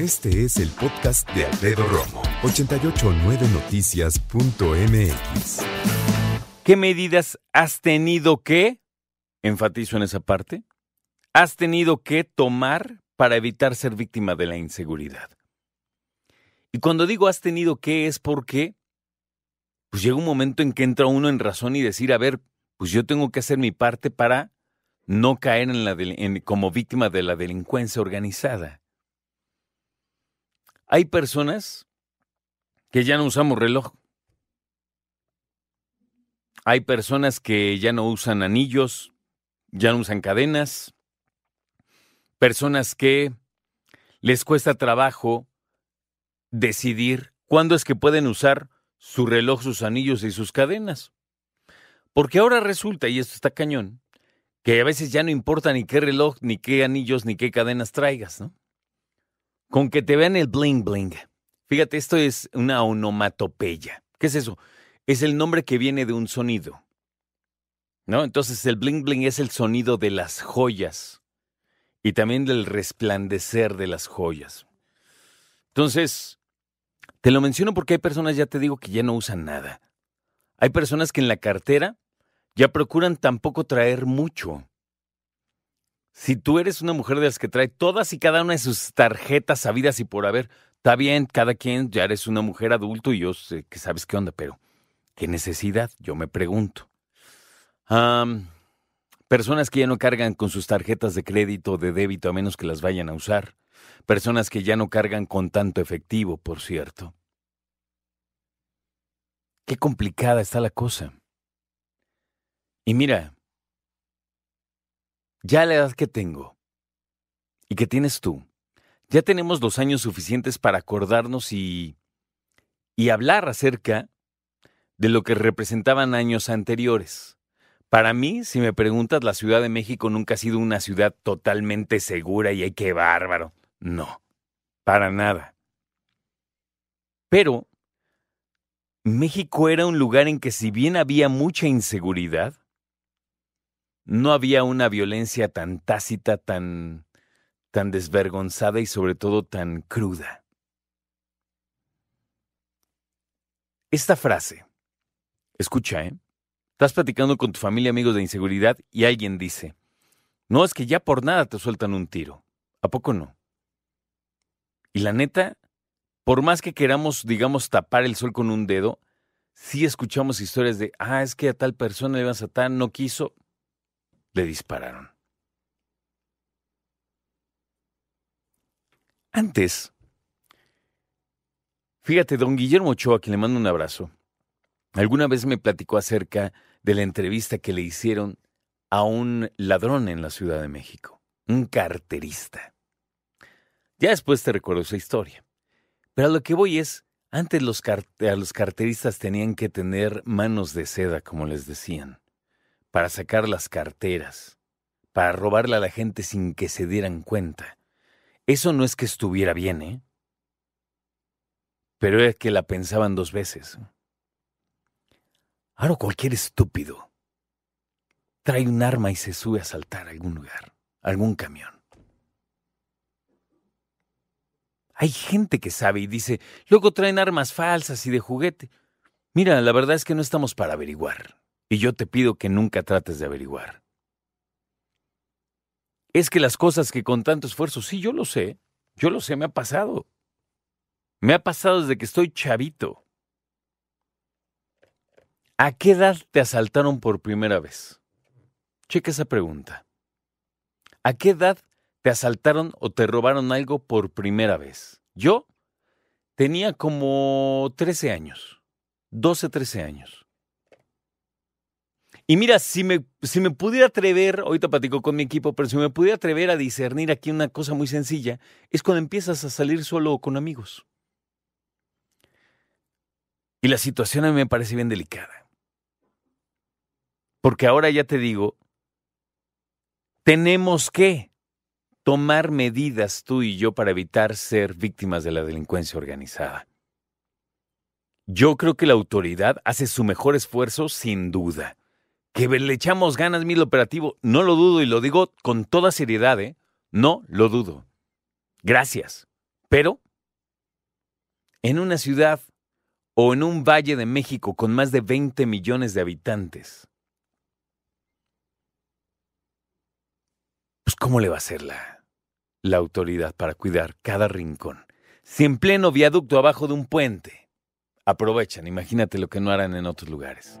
Este es el podcast de Alfredo Romo, 889noticias.mx. ¿Qué medidas has tenido que, enfatizo en esa parte, has tenido que tomar para evitar ser víctima de la inseguridad? Y cuando digo has tenido que es porque, pues llega un momento en que entra uno en razón y decir, a ver, pues yo tengo que hacer mi parte para no caer en la como víctima de la delincuencia organizada. Hay personas que ya no usamos reloj. Hay personas que ya no usan anillos, ya no usan cadenas. Personas que les cuesta trabajo decidir cuándo es que pueden usar su reloj, sus anillos y sus cadenas. Porque ahora resulta, y esto está cañón, que a veces ya no importa ni qué reloj, ni qué anillos, ni qué cadenas traigas, ¿no? Con que te vean el bling bling. Fíjate, esto es una onomatopeya. ¿Qué es eso? Es el nombre que viene de un sonido. ¿No? Entonces el bling bling es el sonido de las joyas y también del resplandecer de las joyas. Entonces, te lo menciono porque hay personas, ya te digo, que ya no usan nada. Hay personas que en la cartera ya procuran tampoco traer mucho. Si tú eres una mujer de las que trae todas y cada una de sus tarjetas sabidas y por haber, está bien, cada quien, ya eres una mujer adulto y yo sé que sabes qué onda, pero ¿qué necesidad? Yo me pregunto. personas que ya no cargan con sus tarjetas de crédito o de débito a menos que las vayan a usar. Personas que ya no cargan con tanto efectivo, por cierto. Qué complicada está la cosa. Y mira, ya la edad que tengo y que tienes tú, ya tenemos los años suficientes para acordarnos y, y hablar acerca de lo que representaban años anteriores. Para mí, si me preguntas, la Ciudad de México nunca ha sido una ciudad totalmente segura y hay que bárbaro. No, para nada. Pero México era un lugar en que si bien había mucha inseguridad, no había una violencia tan tácita, tan, tan desvergonzada y sobre todo tan cruda. Esta frase, escucha, ¿eh? Estás platicando con tu familia, amigos de inseguridad, y alguien dice, no, es que ya por nada te sueltan un tiro. ¿A poco no? Y la neta, por más que queramos, digamos, tapar el sol con un dedo, sí escuchamos historias de, ah, es que a tal persona le iban a satar, no quiso, le dispararon. Antes, fíjate, don Guillermo Ochoa, a quien le mando un abrazo, alguna vez me platicó acerca de la entrevista que le hicieron a un ladrón en la Ciudad de México, un carterista. Ya después te recuerdo esa historia. Pero a lo que voy es, antes los, los carteristas tenían que tener manos de seda, como les decían, para sacar las carteras, para robarle a la gente sin que se dieran cuenta. Eso no es que estuviera bien, ¿eh? Pero era que la pensaban dos veces. Ahora cualquier estúpido trae un arma y se sube a saltar a algún lugar, algún camión. Hay gente que sabe y dice, luego traen armas falsas y de juguete. Mira, la verdad es que no estamos para averiguar. Y yo te pido que nunca trates de averiguar. Es que las cosas que con tanto esfuerzo, sí, yo lo sé, yo lo sé, me ha pasado. Me ha pasado desde que estoy chavito. ¿A qué edad te asaltaron por primera vez? Checa esa pregunta. ¿A qué edad te asaltaron o te robaron algo por primera vez? Yo tenía como 13 años, 12, 13 años. Y mira, si me, si me pudiera atrever, ahorita platico con mi equipo, pero si me pudiera atrever a discernir aquí una cosa muy sencilla, es cuando empiezas a salir solo con amigos. Y la situación a mí me parece bien delicada. Porque ahora ya te digo, tenemos que tomar medidas tú y yo para evitar ser víctimas de la delincuencia organizada. Yo creo que la autoridad hace su mejor esfuerzo sin duda. Que le echamos ganas mil operativo, no lo dudo y lo digo con toda seriedad, ¿eh? No lo dudo. Gracias. Pero, en una ciudad o en un valle de México con más de 20 millones de habitantes, pues ¿cómo le va a hacer la, la autoridad para cuidar cada rincón? Si en pleno viaducto abajo de un puente aprovechan, imagínate lo que no harán en otros lugares.